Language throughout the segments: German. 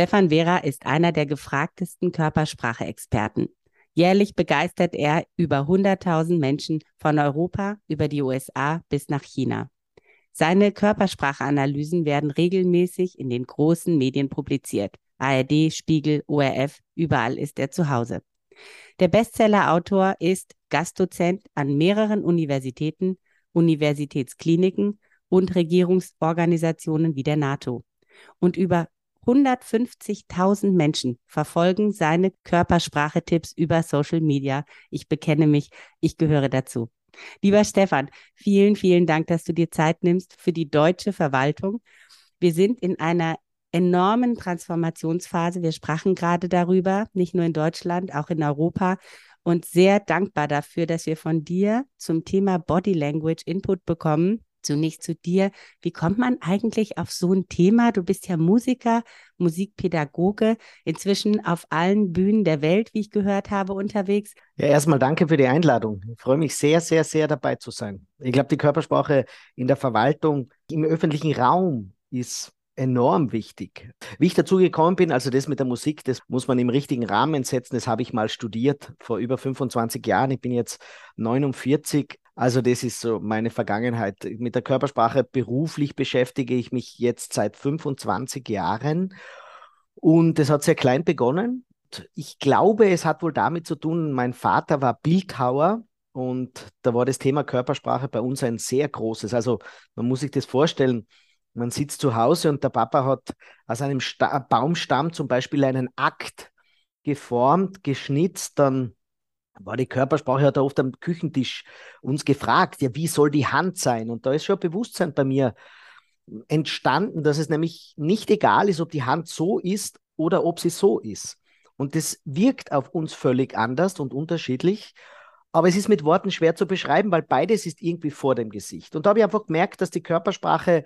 Stefan Vera ist einer der gefragtesten Körpersprache-Experten. Jährlich begeistert er über 100.000 Menschen von Europa über die USA bis nach China. Seine Körperspracheanalysen werden regelmäßig in den großen Medien publiziert. ARD, Spiegel, ORF, überall ist er zu Hause. Der Bestsellerautor ist Gastdozent an mehreren Universitäten, Universitätskliniken und Regierungsorganisationen wie der NATO. Und über 150.000 Menschen verfolgen seine Körpersprache-Tipps über Social Media. Ich bekenne mich, ich gehöre dazu. Lieber Stefan, vielen, vielen Dank, dass du dir Zeit nimmst für die deutsche Verwaltung. Wir sind in einer enormen Transformationsphase. Wir sprachen gerade darüber, nicht nur in Deutschland, auch in Europa. Und sehr dankbar dafür, dass wir von dir zum Thema Body Language Input bekommen Zunächst zu dir. Wie kommt man eigentlich auf so ein Thema? Du bist ja Musiker, Musikpädagoge, inzwischen auf allen Bühnen der Welt, wie ich gehört habe, unterwegs. Ja, erstmal danke für die Einladung. Ich freue mich sehr, sehr, sehr dabei zu sein. Ich glaube, die Körpersprache in der Verwaltung, im öffentlichen Raum ist enorm wichtig. Wie ich dazu gekommen bin, also das mit der Musik, das muss man im richtigen Rahmen setzen. Das habe ich mal studiert vor über 25 Jahren. Ich bin jetzt 49 also das ist so meine Vergangenheit. Mit der Körpersprache beruflich beschäftige ich mich jetzt seit 25 Jahren und es hat sehr klein begonnen. Ich glaube, es hat wohl damit zu tun, mein Vater war Bildhauer und da war das Thema Körpersprache bei uns ein sehr großes. Also man muss sich das vorstellen, man sitzt zu Hause und der Papa hat aus einem Sta Baumstamm zum Beispiel einen Akt geformt, geschnitzt, dann war die Körpersprache, hat er oft am Küchentisch uns gefragt, ja, wie soll die Hand sein? Und da ist schon ein Bewusstsein bei mir entstanden, dass es nämlich nicht egal ist, ob die Hand so ist oder ob sie so ist. Und das wirkt auf uns völlig anders und unterschiedlich. Aber es ist mit Worten schwer zu beschreiben, weil beides ist irgendwie vor dem Gesicht. Und da habe ich einfach gemerkt, dass die Körpersprache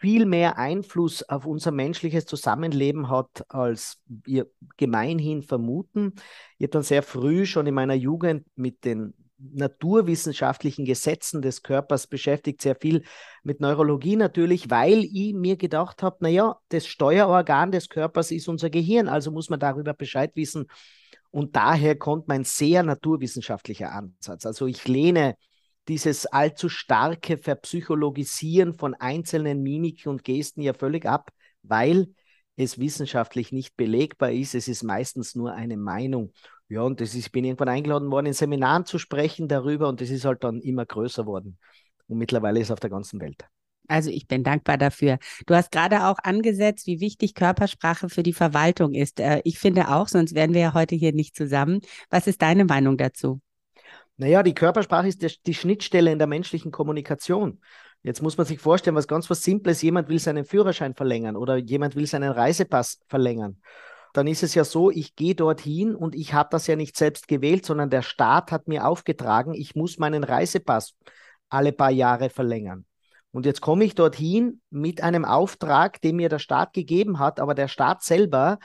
viel mehr Einfluss auf unser menschliches Zusammenleben hat, als wir gemeinhin vermuten. Ich habe dann sehr früh schon in meiner Jugend mit den naturwissenschaftlichen Gesetzen des Körpers beschäftigt, sehr viel mit Neurologie natürlich, weil ich mir gedacht habe, naja, das Steuerorgan des Körpers ist unser Gehirn, also muss man darüber Bescheid wissen. Und daher kommt mein sehr naturwissenschaftlicher Ansatz. Also ich lehne dieses allzu starke Verpsychologisieren von einzelnen Mimiken und Gesten ja völlig ab, weil es wissenschaftlich nicht belegbar ist. Es ist meistens nur eine Meinung. Ja, und das ist, ich bin irgendwann eingeladen worden, in Seminaren zu sprechen darüber und das ist halt dann immer größer worden. Und mittlerweile ist es auf der ganzen Welt. Also ich bin dankbar dafür. Du hast gerade auch angesetzt, wie wichtig Körpersprache für die Verwaltung ist. Äh, ich finde auch, sonst wären wir ja heute hier nicht zusammen. Was ist deine Meinung dazu? Naja, die Körpersprache ist die, die Schnittstelle in der menschlichen Kommunikation. Jetzt muss man sich vorstellen, was ganz was Simples, jemand will seinen Führerschein verlängern oder jemand will seinen Reisepass verlängern. Dann ist es ja so, ich gehe dorthin und ich habe das ja nicht selbst gewählt, sondern der Staat hat mir aufgetragen, ich muss meinen Reisepass alle paar Jahre verlängern. Und jetzt komme ich dorthin mit einem Auftrag, den mir der Staat gegeben hat, aber der Staat selber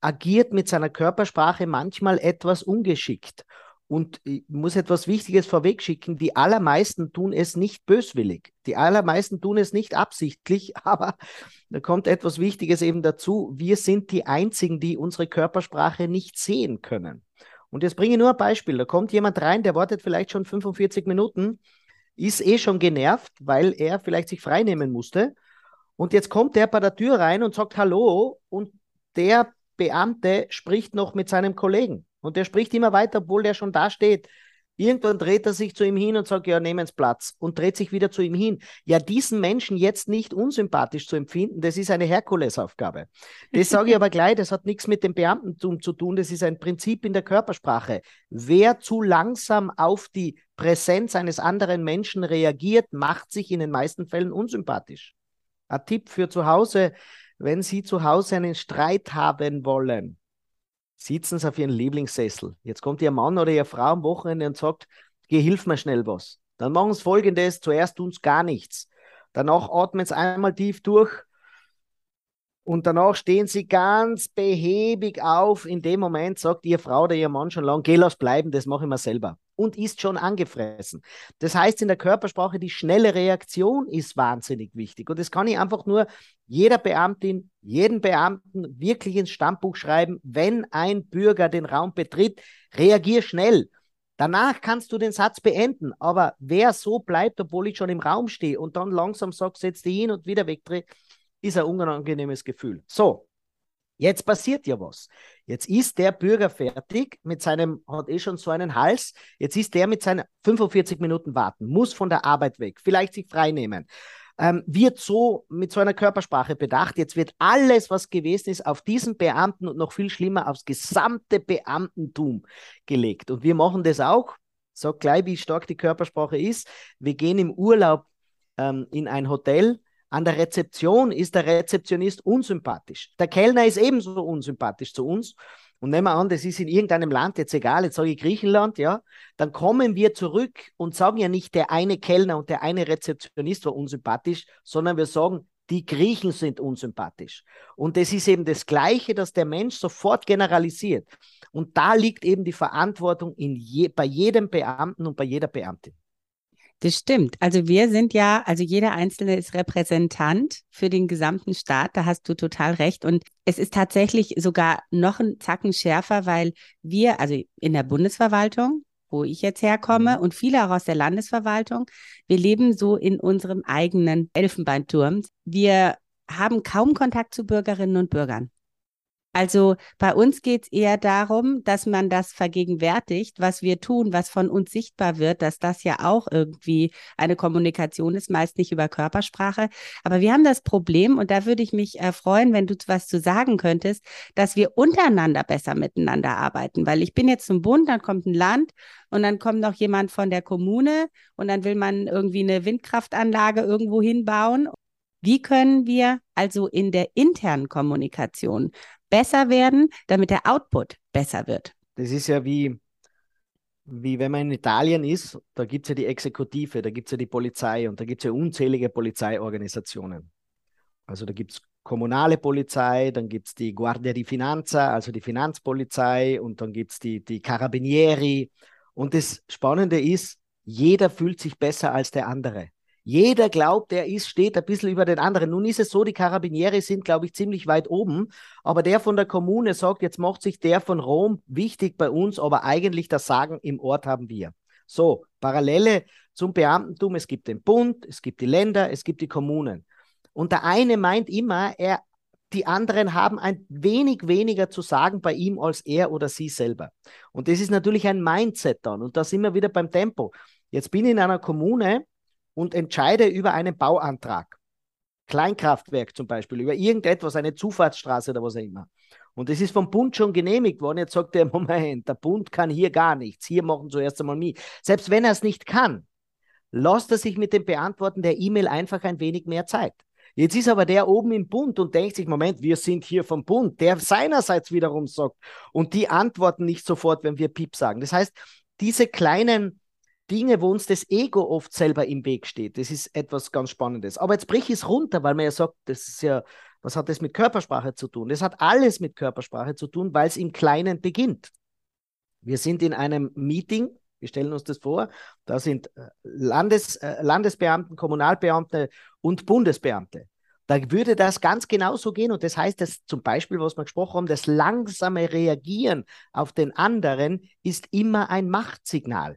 agiert mit seiner Körpersprache manchmal etwas ungeschickt. Und ich muss etwas Wichtiges vorweg schicken. Die allermeisten tun es nicht böswillig. Die allermeisten tun es nicht absichtlich, aber da kommt etwas Wichtiges eben dazu. Wir sind die Einzigen, die unsere Körpersprache nicht sehen können. Und jetzt bringe ich nur ein Beispiel. Da kommt jemand rein, der wartet vielleicht schon 45 Minuten, ist eh schon genervt, weil er vielleicht sich freinehmen musste. Und jetzt kommt der bei der Tür rein und sagt Hallo und der Beamte spricht noch mit seinem Kollegen. Und der spricht immer weiter, obwohl der schon da steht. Irgendwann dreht er sich zu ihm hin und sagt, ja, nehmen Sie Platz und dreht sich wieder zu ihm hin. Ja, diesen Menschen jetzt nicht unsympathisch zu empfinden, das ist eine Herkulesaufgabe. Das sage ich aber gleich, das hat nichts mit dem Beamtentum zu tun, das ist ein Prinzip in der Körpersprache. Wer zu langsam auf die Präsenz eines anderen Menschen reagiert, macht sich in den meisten Fällen unsympathisch. Ein Tipp für zu Hause, wenn Sie zu Hause einen Streit haben wollen, sitzen Sie auf Ihren Lieblingssessel. Jetzt kommt Ihr Mann oder Ihre Frau am Wochenende und sagt, geh, hilf mir schnell was. Dann machen Sie folgendes, zuerst tun Sie gar nichts. Danach atmen Sie einmal tief durch und danach stehen Sie ganz behäbig auf. In dem Moment sagt Ihre Frau oder Ihr Mann schon lang, geh, lass bleiben, das mache ich mir selber. Und ist schon angefressen. Das heißt in der Körpersprache, die schnelle Reaktion ist wahnsinnig wichtig. Und das kann ich einfach nur jeder Beamtin, jeden Beamten wirklich ins Stammbuch schreiben. Wenn ein Bürger den Raum betritt, reagier schnell. Danach kannst du den Satz beenden, aber wer so bleibt, obwohl ich schon im Raum stehe und dann langsam sagt, setz dich hin und wieder wegdrehe, ist ein unangenehmes Gefühl. So, jetzt passiert ja was. Jetzt ist der Bürger fertig mit seinem, hat eh schon so einen Hals, jetzt ist der mit seinen 45 Minuten warten, muss von der Arbeit weg, vielleicht sich freinehmen ähm, wird so mit so einer Körpersprache bedacht. Jetzt wird alles, was gewesen ist, auf diesen Beamten und noch viel schlimmer aufs gesamte Beamtentum gelegt. Und wir machen das auch. Sag gleich, wie stark die Körpersprache ist. Wir gehen im Urlaub ähm, in ein Hotel. An der Rezeption ist der Rezeptionist unsympathisch. Der Kellner ist ebenso unsympathisch zu uns. Und nehmen wir an, das ist in irgendeinem Land, jetzt egal, jetzt sage ich Griechenland, ja, dann kommen wir zurück und sagen ja nicht, der eine Kellner und der eine Rezeptionist war unsympathisch, sondern wir sagen, die Griechen sind unsympathisch. Und das ist eben das Gleiche, dass der Mensch sofort generalisiert. Und da liegt eben die Verantwortung in je, bei jedem Beamten und bei jeder Beamtin. Das stimmt. Also wir sind ja, also jeder Einzelne ist Repräsentant für den gesamten Staat. Da hast du total recht. Und es ist tatsächlich sogar noch ein Zacken schärfer, weil wir, also in der Bundesverwaltung, wo ich jetzt herkomme mhm. und viele auch aus der Landesverwaltung, wir leben so in unserem eigenen Elfenbeinturm. Wir haben kaum Kontakt zu Bürgerinnen und Bürgern. Also bei uns geht es eher darum, dass man das vergegenwärtigt, was wir tun, was von uns sichtbar wird, dass das ja auch irgendwie eine Kommunikation ist, meist nicht über Körpersprache. Aber wir haben das Problem, und da würde ich mich äh, freuen, wenn du was zu sagen könntest, dass wir untereinander besser miteinander arbeiten. Weil ich bin jetzt zum Bund, dann kommt ein Land und dann kommt noch jemand von der Kommune und dann will man irgendwie eine Windkraftanlage irgendwo hinbauen. Wie können wir also in der internen Kommunikation besser werden, damit der Output besser wird. Das ist ja wie, wie wenn man in Italien ist, da gibt es ja die Exekutive, da gibt es ja die Polizei und da gibt es ja unzählige Polizeiorganisationen. Also da gibt es kommunale Polizei, dann gibt es die Guardia di Finanza, also die Finanzpolizei und dann gibt es die, die Carabinieri. Und das Spannende ist, jeder fühlt sich besser als der andere. Jeder glaubt, er ist, steht ein bisschen über den anderen. Nun ist es so, die Karabinieri sind, glaube ich, ziemlich weit oben. Aber der von der Kommune sagt, jetzt macht sich der von Rom wichtig bei uns, aber eigentlich das Sagen im Ort haben wir. So, Parallele zum Beamtentum. Es gibt den Bund, es gibt die Länder, es gibt die Kommunen. Und der eine meint immer, er, die anderen haben ein wenig weniger zu sagen bei ihm als er oder sie selber. Und das ist natürlich ein Mindset dann. Und da sind wir wieder beim Tempo. Jetzt bin ich in einer Kommune, und entscheide über einen Bauantrag. Kleinkraftwerk zum Beispiel, über irgendetwas, eine Zufahrtsstraße oder was auch immer. Und es ist vom Bund schon genehmigt worden. Jetzt sagt er, Moment, der Bund kann hier gar nichts. Hier machen zuerst einmal mich. Selbst wenn er es nicht kann, lasst er sich mit dem Beantworten der E-Mail einfach ein wenig mehr Zeit. Jetzt ist aber der oben im Bund und denkt sich, Moment, wir sind hier vom Bund, der seinerseits wiederum sagt. Und die antworten nicht sofort, wenn wir Piep sagen. Das heißt, diese kleinen Dinge, wo uns das Ego oft selber im Weg steht. Das ist etwas ganz Spannendes. Aber jetzt brich ich es runter, weil man ja sagt, das ist ja, was hat das mit Körpersprache zu tun? Das hat alles mit Körpersprache zu tun, weil es im Kleinen beginnt. Wir sind in einem Meeting, wir stellen uns das vor, da sind äh, Landes, äh, Landesbeamten, Kommunalbeamte und Bundesbeamte. Da würde das ganz genauso gehen. Und das heißt, dass zum Beispiel, was wir gesprochen haben, das langsame Reagieren auf den anderen ist immer ein Machtsignal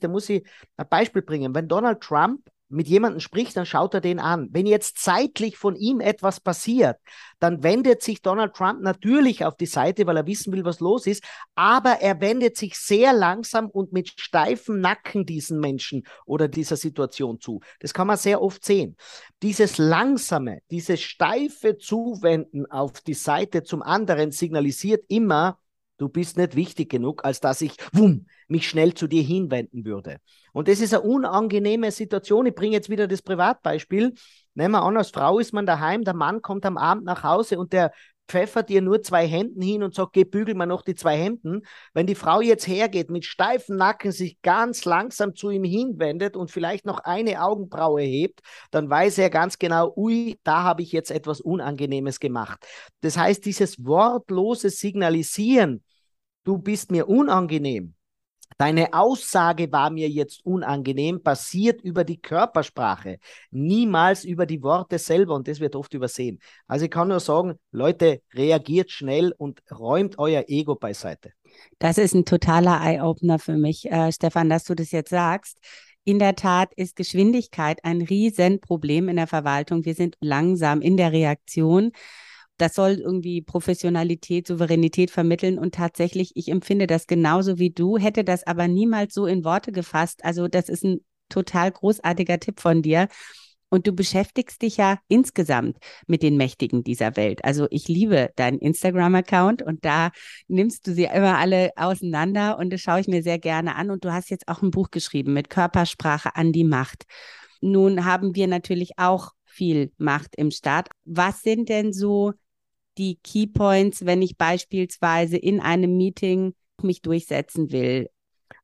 da muss ich ein Beispiel bringen. Wenn Donald Trump mit jemandem spricht, dann schaut er den an. Wenn jetzt zeitlich von ihm etwas passiert, dann wendet sich Donald Trump natürlich auf die Seite, weil er wissen will, was los ist, aber er wendet sich sehr langsam und mit steifem Nacken diesen Menschen oder dieser Situation zu. Das kann man sehr oft sehen. Dieses langsame, dieses steife Zuwenden auf die Seite zum anderen signalisiert immer, Du bist nicht wichtig genug, als dass ich wumm, mich schnell zu dir hinwenden würde. Und das ist eine unangenehme Situation. Ich bringe jetzt wieder das Privatbeispiel. Nehmen wir an, als Frau ist man daheim, der Mann kommt am Abend nach Hause und der pfeffert ihr nur zwei Händen hin und sagt, geh, bügel mal noch die zwei Händen. Wenn die Frau jetzt hergeht, mit steifen Nacken sich ganz langsam zu ihm hinwendet und vielleicht noch eine Augenbraue hebt, dann weiß er ganz genau, ui, da habe ich jetzt etwas Unangenehmes gemacht. Das heißt, dieses wortlose Signalisieren, du bist mir unangenehm, Deine Aussage war mir jetzt unangenehm, basiert über die Körpersprache, niemals über die Worte selber und das wird oft übersehen. Also ich kann nur sagen, Leute, reagiert schnell und räumt euer Ego beiseite. Das ist ein totaler Eye-Opener für mich, äh, Stefan, dass du das jetzt sagst. In der Tat ist Geschwindigkeit ein Riesenproblem in der Verwaltung. Wir sind langsam in der Reaktion das soll irgendwie Professionalität, Souveränität vermitteln. Und tatsächlich, ich empfinde das genauso wie du, hätte das aber niemals so in Worte gefasst. Also das ist ein total großartiger Tipp von dir. Und du beschäftigst dich ja insgesamt mit den Mächtigen dieser Welt. Also ich liebe deinen Instagram-Account und da nimmst du sie immer alle auseinander und das schaue ich mir sehr gerne an. Und du hast jetzt auch ein Buch geschrieben mit Körpersprache an die Macht. Nun haben wir natürlich auch viel Macht im Staat. Was sind denn so die Keypoints, wenn ich beispielsweise in einem Meeting mich durchsetzen will?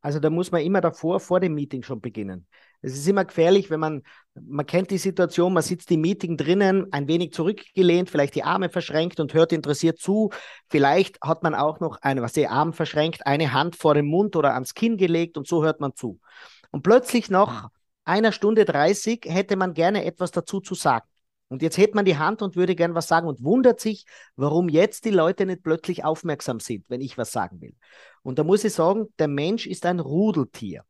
Also da muss man immer davor, vor dem Meeting schon beginnen. Es ist immer gefährlich, wenn man, man kennt die Situation, man sitzt im Meeting drinnen, ein wenig zurückgelehnt, vielleicht die Arme verschränkt und hört interessiert zu. Vielleicht hat man auch noch eine, was die Arme verschränkt, eine Hand vor den Mund oder ans Kinn gelegt und so hört man zu. Und plötzlich nach einer Stunde 30 hätte man gerne etwas dazu zu sagen. Und jetzt hätte man die Hand und würde gern was sagen und wundert sich, warum jetzt die Leute nicht plötzlich aufmerksam sind, wenn ich was sagen will. Und da muss ich sagen, der Mensch ist ein Rudeltier.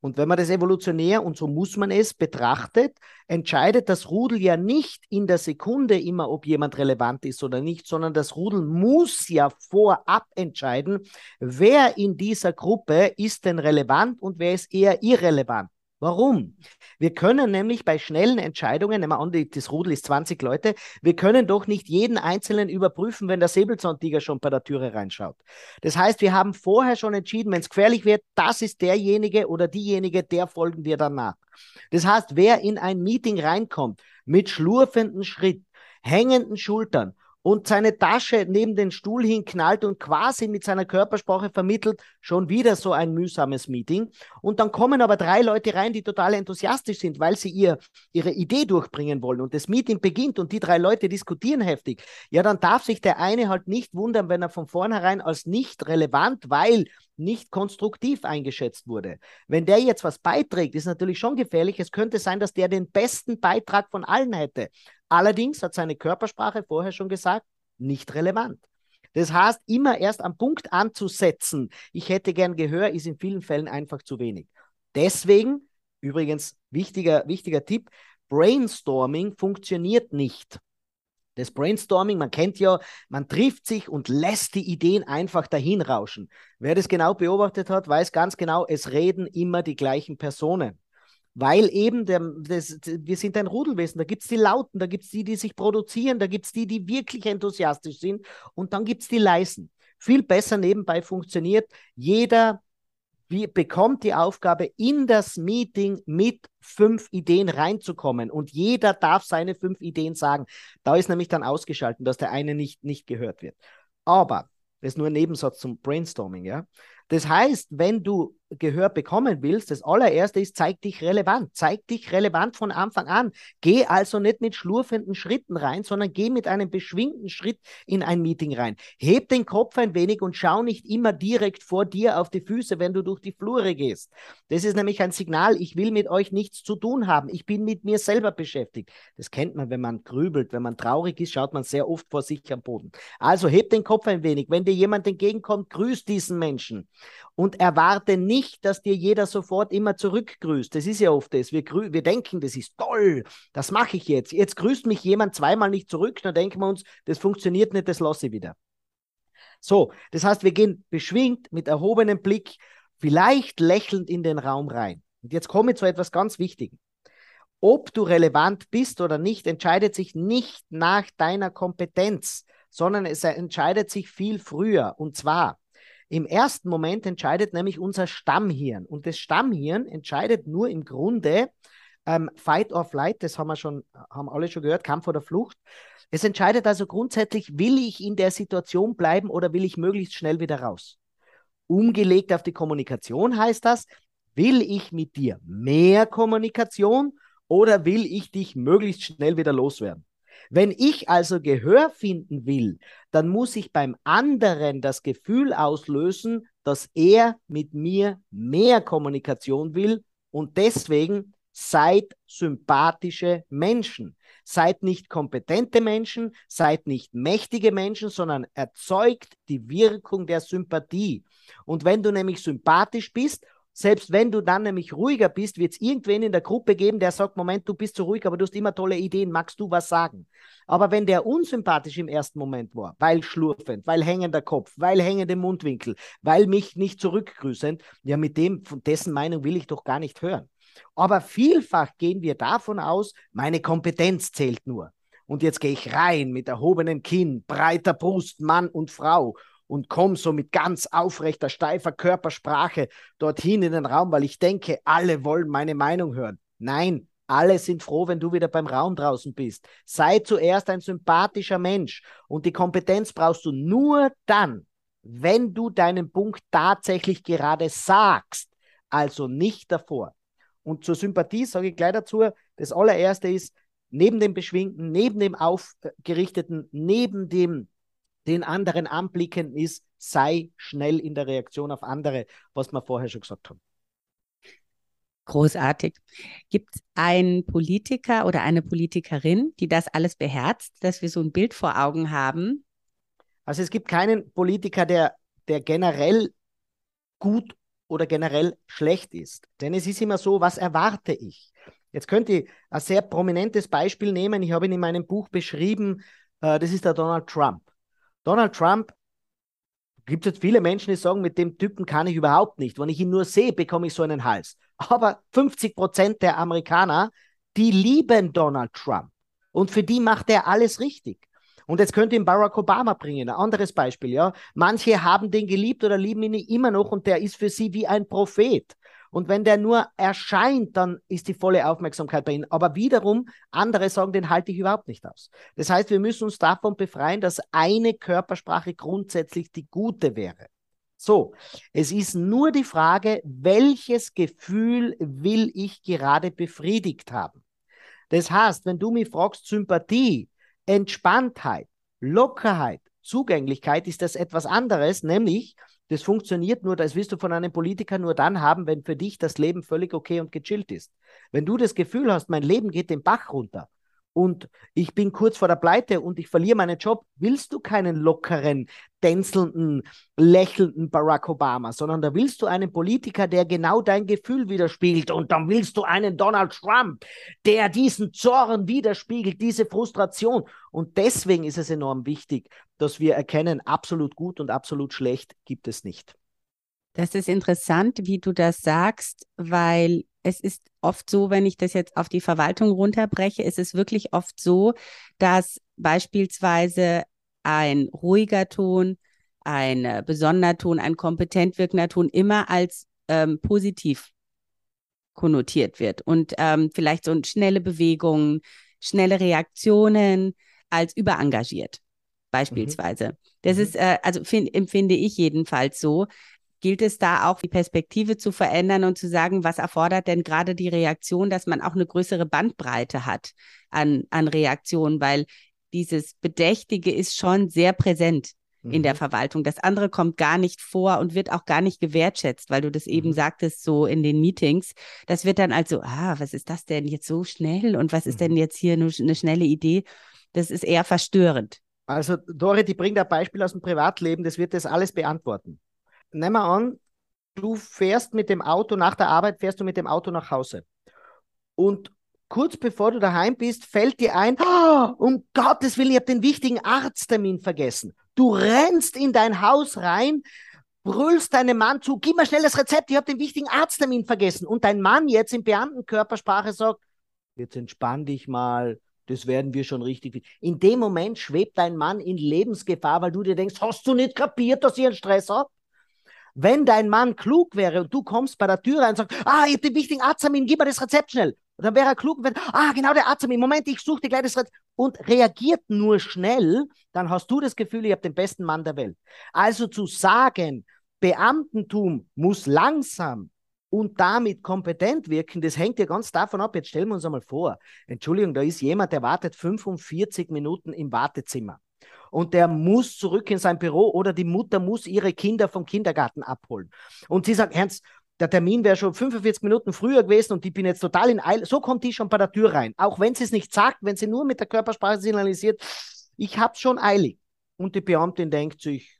Und wenn man das evolutionär, und so muss man es, betrachtet, entscheidet das Rudel ja nicht in der Sekunde immer, ob jemand relevant ist oder nicht, sondern das Rudel muss ja vorab entscheiden, wer in dieser Gruppe ist denn relevant und wer ist eher irrelevant. Warum? Wir können nämlich bei schnellen Entscheidungen, nehmen wir an, das Rudel ist 20 Leute, wir können doch nicht jeden Einzelnen überprüfen, wenn der Säbelzahntiger schon bei der Türe reinschaut. Das heißt, wir haben vorher schon entschieden, wenn es gefährlich wird, das ist derjenige oder diejenige, der folgen wir danach. Das heißt, wer in ein Meeting reinkommt mit schlurfenden Schritt, hängenden Schultern und seine Tasche neben den Stuhl hinknallt und quasi mit seiner Körpersprache vermittelt, schon wieder so ein mühsames Meeting. Und dann kommen aber drei Leute rein, die total enthusiastisch sind, weil sie ihr, ihre Idee durchbringen wollen. Und das Meeting beginnt und die drei Leute diskutieren heftig. Ja, dann darf sich der eine halt nicht wundern, wenn er von vornherein als nicht relevant, weil nicht konstruktiv eingeschätzt wurde. Wenn der jetzt was beiträgt, ist natürlich schon gefährlich. Es könnte sein, dass der den besten Beitrag von allen hätte. Allerdings hat seine Körpersprache vorher schon gesagt, nicht relevant. Das heißt, immer erst am Punkt anzusetzen, ich hätte gern Gehör, ist in vielen Fällen einfach zu wenig. Deswegen, übrigens, wichtiger, wichtiger Tipp, Brainstorming funktioniert nicht. Das Brainstorming, man kennt ja, man trifft sich und lässt die Ideen einfach dahin rauschen. Wer das genau beobachtet hat, weiß ganz genau, es reden immer die gleichen Personen. Weil eben, der, das, wir sind ein Rudelwesen, da gibt es die Lauten, da gibt es die, die sich produzieren, da gibt es die, die wirklich enthusiastisch sind und dann gibt es die Leisen. Viel besser nebenbei funktioniert, jeder wie, bekommt die Aufgabe, in das Meeting mit fünf Ideen reinzukommen und jeder darf seine fünf Ideen sagen. Da ist nämlich dann ausgeschaltet, dass der eine nicht, nicht gehört wird. Aber, das ist nur ein Nebensatz zum Brainstorming, ja. Das heißt, wenn du Gehör bekommen willst, das allererste ist, zeig dich relevant. Zeig dich relevant von Anfang an. Geh also nicht mit schlurfenden Schritten rein, sondern geh mit einem beschwingten Schritt in ein Meeting rein. Heb den Kopf ein wenig und schau nicht immer direkt vor dir auf die Füße, wenn du durch die Flure gehst. Das ist nämlich ein Signal, ich will mit euch nichts zu tun haben. Ich bin mit mir selber beschäftigt. Das kennt man, wenn man grübelt, wenn man traurig ist, schaut man sehr oft vor sich am Boden. Also heb den Kopf ein wenig. Wenn dir jemand entgegenkommt, grüß diesen Menschen und erwarte nicht, dass dir jeder sofort immer zurückgrüßt. Das ist ja oft das. Wir, wir denken, das ist toll, das mache ich jetzt. Jetzt grüßt mich jemand zweimal nicht zurück, dann denken wir uns, das funktioniert nicht, das lasse ich wieder. So, das heißt, wir gehen beschwingt mit erhobenem Blick, vielleicht lächelnd in den Raum rein. Und jetzt komme ich zu etwas ganz Wichtigem. Ob du relevant bist oder nicht, entscheidet sich nicht nach deiner Kompetenz, sondern es entscheidet sich viel früher. Und zwar, im ersten Moment entscheidet nämlich unser Stammhirn. Und das Stammhirn entscheidet nur im Grunde, ähm, Fight or Flight, das haben wir schon, haben alle schon gehört, Kampf oder Flucht. Es entscheidet also grundsätzlich, will ich in der Situation bleiben oder will ich möglichst schnell wieder raus? Umgelegt auf die Kommunikation heißt das, will ich mit dir mehr Kommunikation oder will ich dich möglichst schnell wieder loswerden? Wenn ich also Gehör finden will, dann muss ich beim anderen das Gefühl auslösen, dass er mit mir mehr Kommunikation will und deswegen seid sympathische Menschen. Seid nicht kompetente Menschen, seid nicht mächtige Menschen, sondern erzeugt die Wirkung der Sympathie. Und wenn du nämlich sympathisch bist selbst wenn du dann nämlich ruhiger bist, wird es irgendwen in der Gruppe geben, der sagt, Moment, du bist zu ruhig, aber du hast immer tolle Ideen, magst du was sagen? Aber wenn der unsympathisch im ersten Moment war, weil schlurfend, weil hängender Kopf, weil hängende Mundwinkel, weil mich nicht zurückgrüßend, ja, mit dem, von dessen Meinung will ich doch gar nicht hören. Aber vielfach gehen wir davon aus, meine Kompetenz zählt nur. Und jetzt gehe ich rein mit erhobenem Kinn, breiter Brust, Mann und Frau und komme so mit ganz aufrechter, steifer Körpersprache dorthin in den Raum, weil ich denke, alle wollen meine Meinung hören. Nein, alle sind froh, wenn du wieder beim Raum draußen bist. Sei zuerst ein sympathischer Mensch und die Kompetenz brauchst du nur dann, wenn du deinen Punkt tatsächlich gerade sagst, also nicht davor. Und zur Sympathie sage ich gleich dazu, das allererste ist, neben dem Beschwingten, neben dem Aufgerichteten, neben dem den anderen anblicken ist, sei schnell in der Reaktion auf andere, was wir vorher schon gesagt haben. Großartig. Gibt es einen Politiker oder eine Politikerin, die das alles beherzt, dass wir so ein Bild vor Augen haben? Also es gibt keinen Politiker, der, der generell gut oder generell schlecht ist. Denn es ist immer so, was erwarte ich? Jetzt könnt ihr ein sehr prominentes Beispiel nehmen. Ich habe ihn in meinem Buch beschrieben. Äh, das ist der Donald Trump. Donald Trump gibt es viele Menschen, die sagen, mit dem Typen kann ich überhaupt nicht. Wenn ich ihn nur sehe, bekomme ich so einen Hals. Aber 50 Prozent der Amerikaner, die lieben Donald Trump. Und für die macht er alles richtig. Und jetzt könnt ihr ihn Barack Obama bringen, ein anderes Beispiel, ja. Manche haben den geliebt oder lieben ihn immer noch und der ist für sie wie ein Prophet. Und wenn der nur erscheint, dann ist die volle Aufmerksamkeit bei ihm. Aber wiederum, andere sagen, den halte ich überhaupt nicht aus. Das heißt, wir müssen uns davon befreien, dass eine Körpersprache grundsätzlich die gute wäre. So, es ist nur die Frage, welches Gefühl will ich gerade befriedigt haben? Das heißt, wenn du mich fragst, Sympathie, Entspanntheit, Lockerheit, Zugänglichkeit, ist das etwas anderes, nämlich das funktioniert nur, das wirst du von einem Politiker nur dann haben, wenn für dich das Leben völlig okay und gechillt ist. Wenn du das Gefühl hast, mein Leben geht den Bach runter, und ich bin kurz vor der Pleite und ich verliere meinen Job, willst du keinen lockeren, tänzelnden, lächelnden Barack Obama, sondern da willst du einen Politiker, der genau dein Gefühl widerspiegelt und dann willst du einen Donald Trump, der diesen Zorn widerspiegelt, diese Frustration. Und deswegen ist es enorm wichtig, dass wir erkennen, absolut gut und absolut schlecht gibt es nicht. Das ist interessant, wie du das sagst, weil es ist oft so, wenn ich das jetzt auf die Verwaltung runterbreche, ist es wirklich oft so, dass beispielsweise ein ruhiger Ton, ein äh, besonderer Ton, ein kompetent wirkender Ton immer als ähm, positiv konnotiert wird und ähm, vielleicht so schnelle Bewegungen, schnelle Reaktionen als überengagiert beispielsweise. Mhm. Das mhm. ist, äh, also find, empfinde ich jedenfalls so gilt es da auch, die Perspektive zu verändern und zu sagen, was erfordert denn gerade die Reaktion, dass man auch eine größere Bandbreite hat an, an Reaktionen, weil dieses Bedächtige ist schon sehr präsent in der mhm. Verwaltung. Das andere kommt gar nicht vor und wird auch gar nicht gewertschätzt, weil du das eben mhm. sagtest, so in den Meetings. Das wird dann also, ah, was ist das denn jetzt so schnell und was ist denn mhm. jetzt hier eine, eine schnelle Idee? Das ist eher verstörend. Also, Dore, die bringt ein Beispiel aus dem Privatleben, das wird das alles beantworten nehmen wir an, du fährst mit dem Auto nach der Arbeit, fährst du mit dem Auto nach Hause. Und kurz bevor du daheim bist, fällt dir ein, oh, um Gottes Willen, ich habe den wichtigen Arzttermin vergessen. Du rennst in dein Haus rein, brüllst deinem Mann zu, gib mir schnell das Rezept, ich habe den wichtigen Arzttermin vergessen. Und dein Mann jetzt in Beamtenkörpersprache sagt, jetzt entspann dich mal, das werden wir schon richtig. In dem Moment schwebt dein Mann in Lebensgefahr, weil du dir denkst, hast du nicht kapiert, dass ich einen Stress habe? Wenn dein Mann klug wäre und du kommst bei der Tür rein und sagst, ah, ich habe den wichtigen Arzttermin, gib mir das Rezept schnell, Und dann wäre er klug, wenn, ah, genau der im Moment, ich suche die gleich das und reagiert nur schnell, dann hast du das Gefühl, ich habe den besten Mann der Welt. Also zu sagen, Beamtentum muss langsam und damit kompetent wirken, das hängt ja ganz davon ab. Jetzt stellen wir uns einmal vor, Entschuldigung, da ist jemand, der wartet 45 Minuten im Wartezimmer und der muss zurück in sein Büro oder die Mutter muss ihre Kinder vom Kindergarten abholen. Und sie sagt, Ernst, der Termin wäre schon 45 Minuten früher gewesen und ich bin jetzt total in Eile. So kommt die schon bei der Tür rein. Auch wenn sie es nicht sagt, wenn sie nur mit der Körpersprache signalisiert, ich habe schon eilig. Und die Beamtin denkt sich,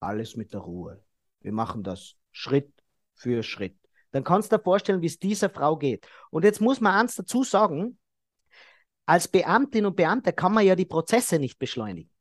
alles mit der Ruhe. Wir machen das Schritt für Schritt. Dann kannst du dir vorstellen, wie es dieser Frau geht. Und jetzt muss man eins dazu sagen, als Beamtin und Beamter kann man ja die Prozesse nicht beschleunigen.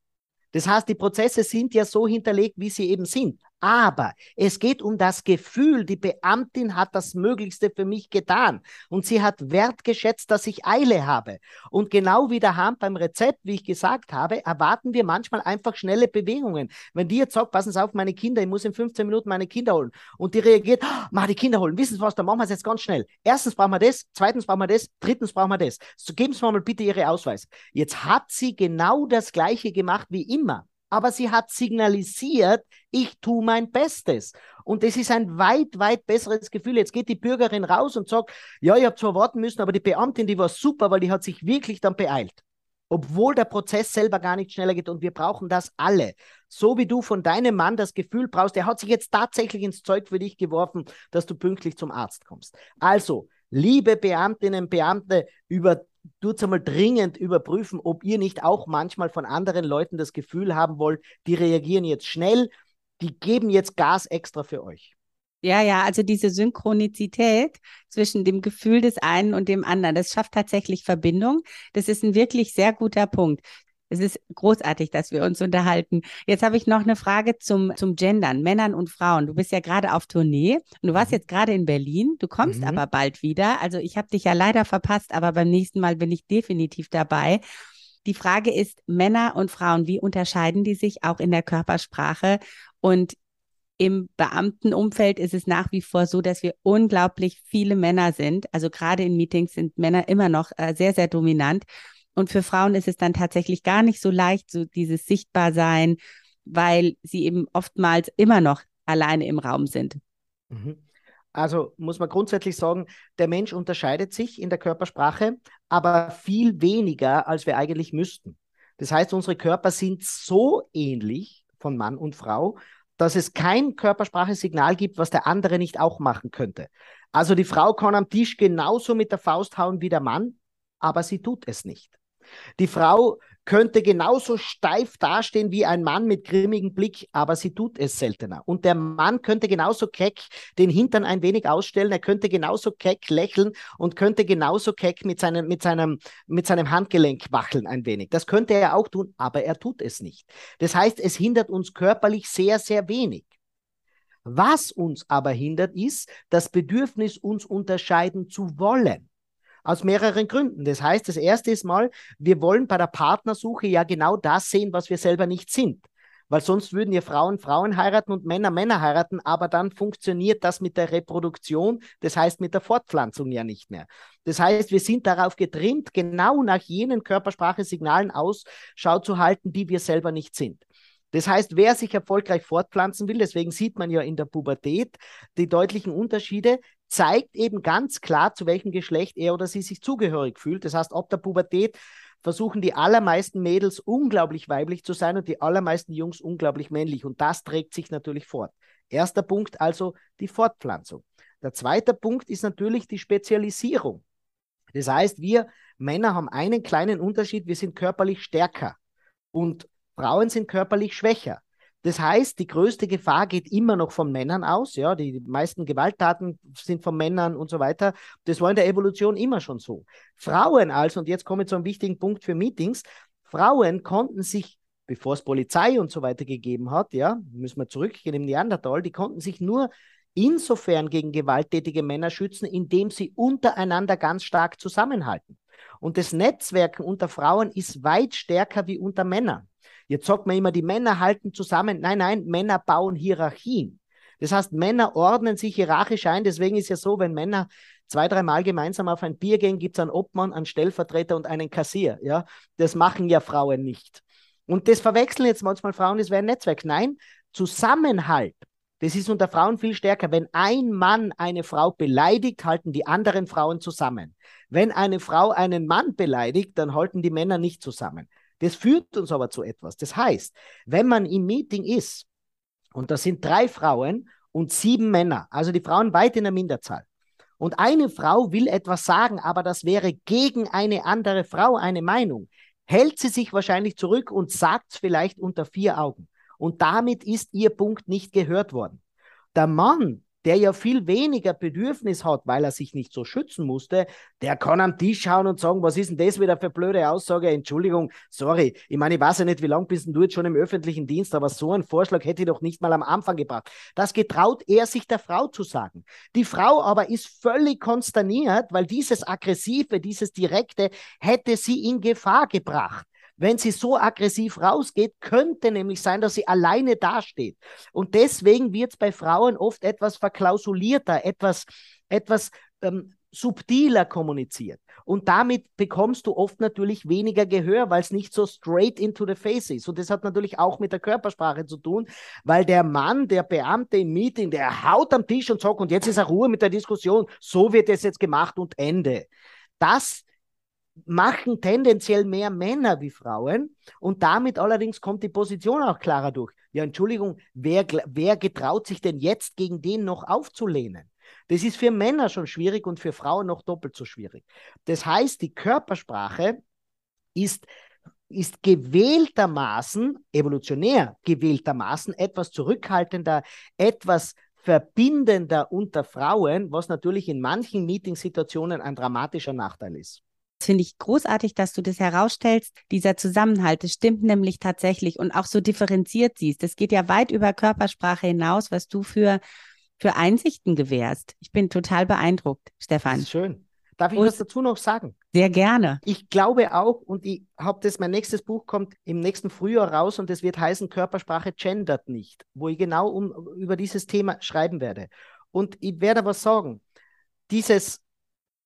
Das heißt, die Prozesse sind ja so hinterlegt, wie sie eben sind. Aber es geht um das Gefühl, die Beamtin hat das Möglichste für mich getan und sie hat wertgeschätzt, dass ich Eile habe. Und genau wie der Hand beim Rezept, wie ich gesagt habe, erwarten wir manchmal einfach schnelle Bewegungen. Wenn die jetzt sagt, passen Sie auf, meine Kinder, ich muss in 15 Minuten meine Kinder holen und die reagiert, oh, mach die Kinder holen, wissen Sie was, dann machen wir es jetzt ganz schnell. Erstens brauchen wir das, zweitens brauchen wir das, drittens brauchen wir das. So geben Sie mir mal bitte Ihre Ausweis. Jetzt hat sie genau das Gleiche gemacht wie immer aber sie hat signalisiert, ich tue mein Bestes. Und das ist ein weit, weit besseres Gefühl. Jetzt geht die Bürgerin raus und sagt, ja, ich habe zwar warten müssen, aber die Beamtin, die war super, weil die hat sich wirklich dann beeilt. Obwohl der Prozess selber gar nicht schneller geht und wir brauchen das alle. So wie du von deinem Mann das Gefühl brauchst, der hat sich jetzt tatsächlich ins Zeug für dich geworfen, dass du pünktlich zum Arzt kommst. Also, liebe Beamtinnen, Beamte, über tut einmal dringend überprüfen, ob ihr nicht auch manchmal von anderen Leuten das Gefühl haben wollt, die reagieren jetzt schnell, die geben jetzt Gas extra für euch. Ja, ja, also diese Synchronizität zwischen dem Gefühl des einen und dem anderen, das schafft tatsächlich Verbindung. Das ist ein wirklich sehr guter Punkt. Es ist großartig, dass wir uns unterhalten. Jetzt habe ich noch eine Frage zum, zum Gendern, Männern und Frauen. Du bist ja gerade auf Tournee und du warst mhm. jetzt gerade in Berlin. Du kommst mhm. aber bald wieder. Also ich habe dich ja leider verpasst, aber beim nächsten Mal bin ich definitiv dabei. Die Frage ist, Männer und Frauen, wie unterscheiden die sich auch in der Körpersprache? Und im Beamtenumfeld ist es nach wie vor so, dass wir unglaublich viele Männer sind. Also gerade in Meetings sind Männer immer noch äh, sehr, sehr dominant. Und für Frauen ist es dann tatsächlich gar nicht so leicht, so dieses Sichtbarsein, weil sie eben oftmals immer noch alleine im Raum sind. Mhm. Also muss man grundsätzlich sagen, der Mensch unterscheidet sich in der Körpersprache, aber viel weniger, als wir eigentlich müssten. Das heißt, unsere Körper sind so ähnlich von Mann und Frau, dass es kein Körpersprache-Signal gibt, was der andere nicht auch machen könnte. Also die Frau kann am Tisch genauso mit der Faust hauen wie der Mann, aber sie tut es nicht. Die Frau könnte genauso steif dastehen wie ein Mann mit grimmigem Blick, aber sie tut es seltener. Und der Mann könnte genauso keck den Hintern ein wenig ausstellen, er könnte genauso keck lächeln und könnte genauso keck mit seinem, mit seinem, mit seinem Handgelenk wacheln ein wenig. Das könnte er auch tun, aber er tut es nicht. Das heißt, es hindert uns körperlich sehr, sehr wenig. Was uns aber hindert, ist das Bedürfnis, uns unterscheiden zu wollen. Aus mehreren Gründen. Das heißt, das erste ist mal, wir wollen bei der Partnersuche ja genau das sehen, was wir selber nicht sind. Weil sonst würden ja Frauen Frauen heiraten und Männer Männer heiraten, aber dann funktioniert das mit der Reproduktion, das heißt mit der Fortpflanzung ja nicht mehr. Das heißt, wir sind darauf getrimmt, genau nach jenen Körpersprache-Signalen Ausschau zu halten, die wir selber nicht sind. Das heißt, wer sich erfolgreich fortpflanzen will, deswegen sieht man ja in der Pubertät die deutlichen Unterschiede, zeigt eben ganz klar, zu welchem Geschlecht er oder sie sich zugehörig fühlt. Das heißt, ab der Pubertät versuchen die allermeisten Mädels unglaublich weiblich zu sein und die allermeisten Jungs unglaublich männlich. Und das trägt sich natürlich fort. Erster Punkt also die Fortpflanzung. Der zweite Punkt ist natürlich die Spezialisierung. Das heißt, wir Männer haben einen kleinen Unterschied, wir sind körperlich stärker und Frauen sind körperlich schwächer. Das heißt, die größte Gefahr geht immer noch von Männern aus. Ja, die meisten Gewalttaten sind von Männern und so weiter. Das war in der Evolution immer schon so. Frauen also, und jetzt komme ich zu einem wichtigen Punkt für Meetings, Frauen konnten sich, bevor es Polizei und so weiter gegeben hat, ja, müssen wir zurückgehen im Neandertal, die konnten sich nur insofern gegen gewalttätige Männer schützen, indem sie untereinander ganz stark zusammenhalten. Und das Netzwerken unter Frauen ist weit stärker wie unter Männern. Jetzt sagt man immer, die Männer halten zusammen. Nein, nein, Männer bauen Hierarchien. Das heißt, Männer ordnen sich hierarchisch ein. Deswegen ist ja so, wenn Männer zwei, dreimal gemeinsam auf ein Bier gehen, gibt es einen Obmann, einen Stellvertreter und einen Kassier. Ja? Das machen ja Frauen nicht. Und das verwechseln jetzt manchmal Frauen, das wäre ein Netzwerk. Nein, Zusammenhalt. Das ist unter Frauen viel stärker. Wenn ein Mann eine Frau beleidigt, halten die anderen Frauen zusammen. Wenn eine Frau einen Mann beleidigt, dann halten die Männer nicht zusammen. Das führt uns aber zu etwas. Das heißt, wenn man im Meeting ist und da sind drei Frauen und sieben Männer, also die Frauen weit in der Minderzahl, und eine Frau will etwas sagen, aber das wäre gegen eine andere Frau eine Meinung, hält sie sich wahrscheinlich zurück und sagt es vielleicht unter vier Augen. Und damit ist ihr Punkt nicht gehört worden. Der Mann, der ja viel weniger Bedürfnis hat, weil er sich nicht so schützen musste, der kann am Tisch schauen und sagen, was ist denn das wieder für blöde Aussage? Entschuldigung, sorry. Ich meine, ich weiß ja nicht, wie lange bist du jetzt schon im öffentlichen Dienst, aber so einen Vorschlag hätte ich doch nicht mal am Anfang gebracht. Das getraut er sich der Frau zu sagen. Die Frau aber ist völlig konsterniert, weil dieses Aggressive, dieses Direkte hätte sie in Gefahr gebracht. Wenn sie so aggressiv rausgeht, könnte nämlich sein, dass sie alleine dasteht. Und deswegen wird es bei Frauen oft etwas verklausulierter, etwas, etwas ähm, subtiler kommuniziert. Und damit bekommst du oft natürlich weniger Gehör, weil es nicht so straight into the face ist. Und das hat natürlich auch mit der Körpersprache zu tun, weil der Mann, der Beamte im Meeting, der haut am Tisch und sagt, und jetzt ist er Ruhe mit der Diskussion, so wird es jetzt gemacht und Ende. Das machen tendenziell mehr Männer wie Frauen und damit allerdings kommt die Position auch klarer durch. Ja, Entschuldigung, wer, wer getraut sich denn jetzt gegen den noch aufzulehnen? Das ist für Männer schon schwierig und für Frauen noch doppelt so schwierig. Das heißt, die Körpersprache ist, ist gewähltermaßen, evolutionär gewähltermaßen, etwas zurückhaltender, etwas verbindender unter Frauen, was natürlich in manchen Meetingsituationen ein dramatischer Nachteil ist. Das finde ich großartig, dass du das herausstellst. Dieser Zusammenhalt, das stimmt nämlich tatsächlich und auch so differenziert siehst. Das geht ja weit über Körpersprache hinaus, was du für, für Einsichten gewährst. Ich bin total beeindruckt, Stefan. Schön. Darf ich und was dazu noch sagen? Sehr gerne. Ich glaube auch, und ich habe das, mein nächstes Buch kommt im nächsten Frühjahr raus und es wird heißen, Körpersprache gendert nicht, wo ich genau um, über dieses Thema schreiben werde. Und ich werde was sagen. Dieses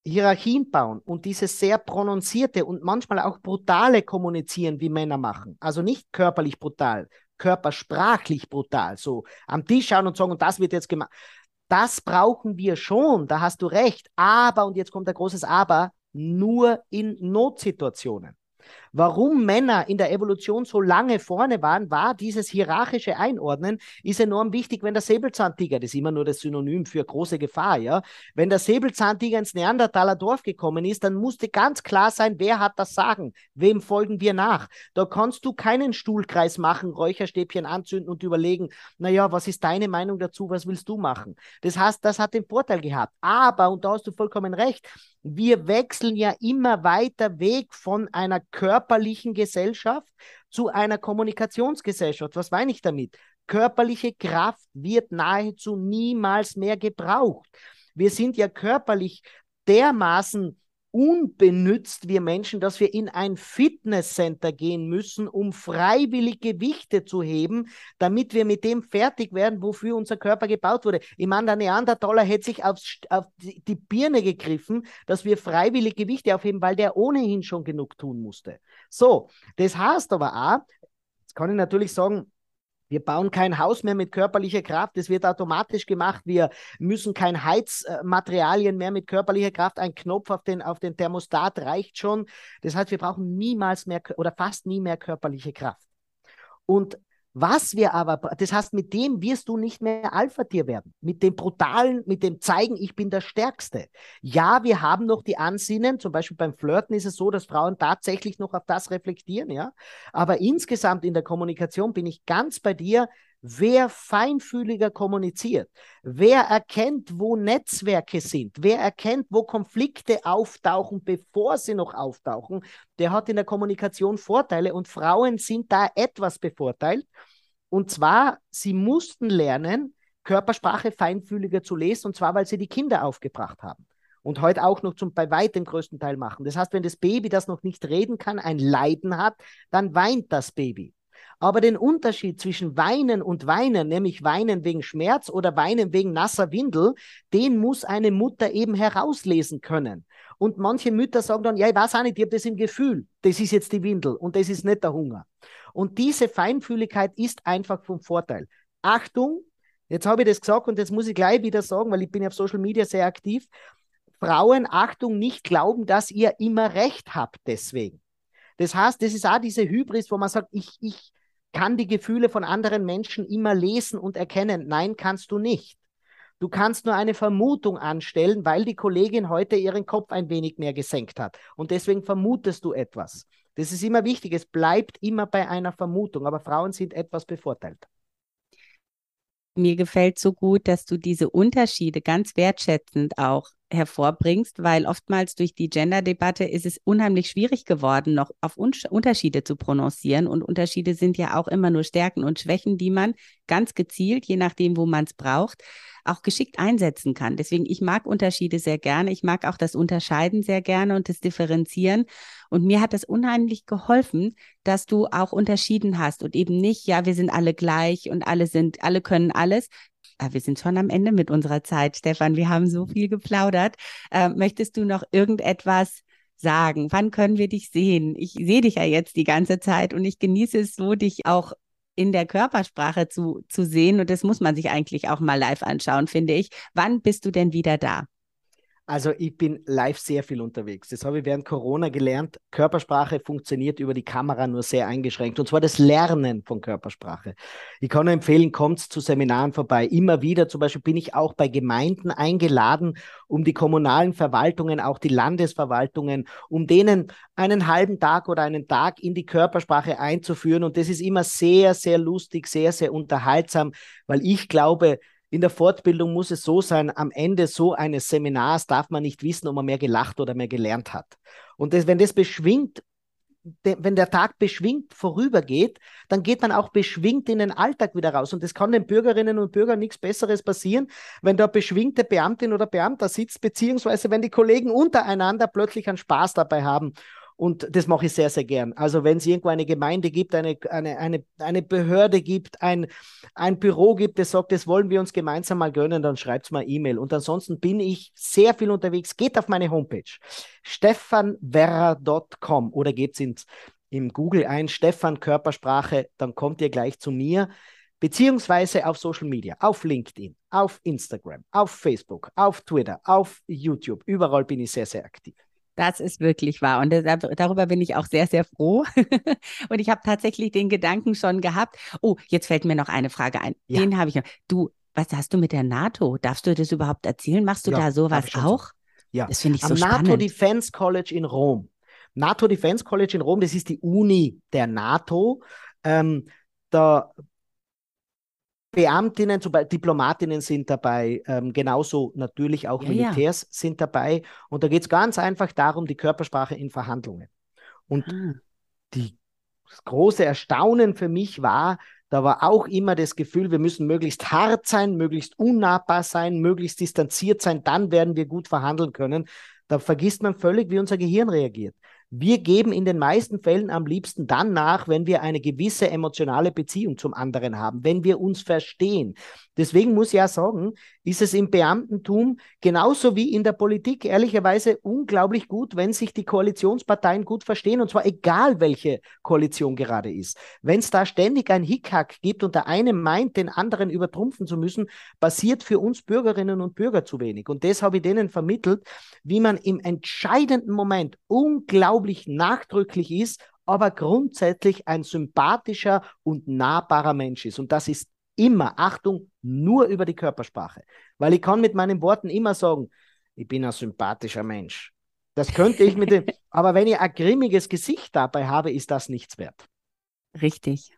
Hierarchien bauen und dieses sehr prononcierte und manchmal auch brutale Kommunizieren, wie Männer machen. Also nicht körperlich brutal, körpersprachlich brutal. So am Tisch schauen und sagen, und das wird jetzt gemacht. Das brauchen wir schon, da hast du recht. Aber, und jetzt kommt ein großes Aber, nur in Notsituationen. Warum Männer in der Evolution so lange vorne waren, war dieses hierarchische Einordnen, ist enorm wichtig, wenn der Säbelzahntiger, das ist immer nur das Synonym für große Gefahr, ja, wenn der Säbelzahntiger ins Neandertaler Dorf gekommen ist, dann musste ganz klar sein, wer hat das Sagen, wem folgen wir nach. Da kannst du keinen Stuhlkreis machen, Räucherstäbchen anzünden und überlegen, naja, was ist deine Meinung dazu, was willst du machen? Das heißt, das hat den Vorteil gehabt. Aber, und da hast du vollkommen recht, wir wechseln ja immer weiter weg von einer körperlichen Gesellschaft zu einer Kommunikationsgesellschaft. Was meine ich damit? Körperliche Kraft wird nahezu niemals mehr gebraucht. Wir sind ja körperlich dermaßen unbenützt, wir Menschen, dass wir in ein Fitnesscenter gehen müssen, um freiwillig Gewichte zu heben, damit wir mit dem fertig werden, wofür unser Körper gebaut wurde. Ich meine, der Neandertaler hätte sich aufs, auf die Birne gegriffen, dass wir freiwillig Gewichte aufheben, weil der ohnehin schon genug tun musste. So, das heißt aber auch, jetzt kann ich natürlich sagen, wir bauen kein Haus mehr mit körperlicher Kraft. Es wird automatisch gemacht. Wir müssen kein Heizmaterialien mehr mit körperlicher Kraft. Ein Knopf auf den, auf den Thermostat reicht schon. Das heißt, wir brauchen niemals mehr oder fast nie mehr körperliche Kraft. Und was wir aber, das heißt, mit dem wirst du nicht mehr Alpha-Tier werden. Mit dem brutalen, mit dem Zeigen, ich bin der Stärkste. Ja, wir haben noch die Ansinnen, zum Beispiel beim Flirten ist es so, dass Frauen tatsächlich noch auf das reflektieren, ja. Aber insgesamt in der Kommunikation bin ich ganz bei dir, Wer feinfühliger kommuniziert, wer erkennt, wo Netzwerke sind, wer erkennt, wo Konflikte auftauchen, bevor sie noch auftauchen, der hat in der Kommunikation Vorteile und Frauen sind da etwas bevorteilt. Und zwar, sie mussten lernen, Körpersprache feinfühliger zu lesen, und zwar, weil sie die Kinder aufgebracht haben und heute auch noch zum bei weitem größten Teil machen. Das heißt, wenn das Baby, das noch nicht reden kann, ein Leiden hat, dann weint das Baby. Aber den Unterschied zwischen Weinen und Weinen, nämlich Weinen wegen Schmerz oder Weinen wegen nasser Windel, den muss eine Mutter eben herauslesen können. Und manche Mütter sagen dann, ja, ich weiß auch nicht, ich habe das im Gefühl, das ist jetzt die Windel und das ist nicht der Hunger. Und diese Feinfühligkeit ist einfach vom Vorteil. Achtung, jetzt habe ich das gesagt und jetzt muss ich gleich wieder sagen, weil ich bin auf Social Media sehr aktiv. Frauen, Achtung, nicht glauben, dass ihr immer recht habt deswegen. Das heißt, das ist auch diese Hybris, wo man sagt, ich, ich kann die Gefühle von anderen Menschen immer lesen und erkennen. Nein, kannst du nicht. Du kannst nur eine Vermutung anstellen, weil die Kollegin heute ihren Kopf ein wenig mehr gesenkt hat. Und deswegen vermutest du etwas. Das ist immer wichtig. Es bleibt immer bei einer Vermutung. Aber Frauen sind etwas bevorteilt. Mir gefällt so gut, dass du diese Unterschiede ganz wertschätzend auch hervorbringst, weil oftmals durch die Gender-Debatte ist es unheimlich schwierig geworden, noch auf Un Unterschiede zu prononcieren. Und Unterschiede sind ja auch immer nur Stärken und Schwächen, die man ganz gezielt, je nachdem, wo man es braucht, auch geschickt einsetzen kann. Deswegen, ich mag Unterschiede sehr gerne. Ich mag auch das Unterscheiden sehr gerne und das Differenzieren. Und mir hat es unheimlich geholfen, dass du auch unterschieden hast und eben nicht, ja, wir sind alle gleich und alle sind, alle können alles, wir sind schon am Ende mit unserer Zeit, Stefan. Wir haben so viel geplaudert. Äh, möchtest du noch irgendetwas sagen? Wann können wir dich sehen? Ich sehe dich ja jetzt die ganze Zeit und ich genieße es so, dich auch in der Körpersprache zu, zu sehen. Und das muss man sich eigentlich auch mal live anschauen, finde ich. Wann bist du denn wieder da? Also ich bin live sehr viel unterwegs. Das habe ich während Corona gelernt. Körpersprache funktioniert über die Kamera nur sehr eingeschränkt. Und zwar das Lernen von Körpersprache. Ich kann nur empfehlen, kommt zu Seminaren vorbei. Immer wieder, zum Beispiel bin ich auch bei Gemeinden eingeladen, um die kommunalen Verwaltungen, auch die Landesverwaltungen, um denen einen halben Tag oder einen Tag in die Körpersprache einzuführen. Und das ist immer sehr, sehr lustig, sehr, sehr unterhaltsam, weil ich glaube, in der Fortbildung muss es so sein, am Ende so eines Seminars darf man nicht wissen, ob man mehr gelacht oder mehr gelernt hat. Und das, wenn das beschwingt, de, wenn der Tag beschwingt vorübergeht, dann geht man auch beschwingt in den Alltag wieder raus. Und das kann den Bürgerinnen und Bürgern nichts Besseres passieren, wenn da beschwingte Beamtin oder Beamter sitzt, beziehungsweise wenn die Kollegen untereinander plötzlich einen Spaß dabei haben und das mache ich sehr, sehr gern. Also wenn es irgendwo eine Gemeinde gibt, eine, eine, eine, eine Behörde gibt, ein, ein Büro gibt, das sagt, das wollen wir uns gemeinsam mal gönnen, dann schreibt es mal E-Mail. Und ansonsten bin ich sehr viel unterwegs. Geht auf meine Homepage stefanwerrer.com oder gebt es im Google ein, Stefan Körpersprache, dann kommt ihr gleich zu mir beziehungsweise auf Social Media, auf LinkedIn, auf Instagram, auf Facebook, auf Twitter, auf YouTube. Überall bin ich sehr, sehr aktiv. Das ist wirklich wahr. Und darüber bin ich auch sehr, sehr froh. und ich habe tatsächlich den Gedanken schon gehabt. Oh, jetzt fällt mir noch eine Frage ein. Ja. Den habe ich noch. Du, was hast du mit der NATO? Darfst du das überhaupt erzählen? Machst du ja, da sowas auch? So. Ja. Das finde ich Am so spannend. NATO Defense College in Rom. NATO Defense College in Rom, das ist die Uni der NATO. Ähm, da Beamtinnen, zum Beispiel Diplomatinnen sind dabei, ähm, genauso natürlich auch ja, Militärs ja. sind dabei. Und da geht es ganz einfach darum, die Körpersprache in Verhandlungen. Und ah. die, das große Erstaunen für mich war, da war auch immer das Gefühl, wir müssen möglichst hart sein, möglichst unnahbar sein, möglichst distanziert sein, dann werden wir gut verhandeln können. Da vergisst man völlig, wie unser Gehirn reagiert. Wir geben in den meisten Fällen am liebsten dann nach, wenn wir eine gewisse emotionale Beziehung zum anderen haben, wenn wir uns verstehen. Deswegen muss ich ja sagen, ist es im Beamtentum genauso wie in der Politik ehrlicherweise unglaublich gut, wenn sich die Koalitionsparteien gut verstehen und zwar egal, welche Koalition gerade ist. Wenn es da ständig ein Hickhack gibt und der eine meint, den anderen übertrumpfen zu müssen, passiert für uns Bürgerinnen und Bürger zu wenig. Und das habe ich denen vermittelt, wie man im entscheidenden Moment unglaublich nachdrücklich ist, aber grundsätzlich ein sympathischer und nahbarer Mensch ist. Und das ist immer, Achtung, nur über die Körpersprache. Weil ich kann mit meinen Worten immer sagen, ich bin ein sympathischer Mensch. Das könnte ich mit dem, aber wenn ich ein grimmiges Gesicht dabei habe, ist das nichts wert. Richtig.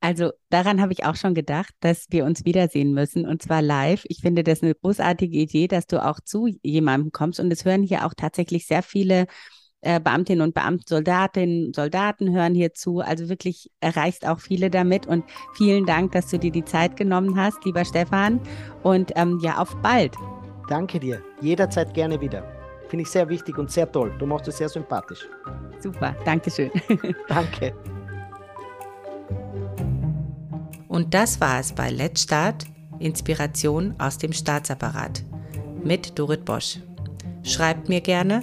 Also daran habe ich auch schon gedacht, dass wir uns wiedersehen müssen und zwar live. Ich finde das eine großartige Idee, dass du auch zu jemandem kommst und es hören hier auch tatsächlich sehr viele äh, Beamtinnen und Beamten, Soldatinnen und Soldaten hören hier zu. Also wirklich erreichst auch viele damit. Und vielen Dank, dass du dir die Zeit genommen hast, lieber Stefan. Und ähm, ja, auf bald. Danke dir. Jederzeit gerne wieder. Finde ich sehr wichtig und sehr toll. Du machst es sehr sympathisch. Super. Dankeschön. Danke. Und das war es bei Let's Start, Inspiration aus dem Staatsapparat mit Dorit Bosch. Schreibt mir gerne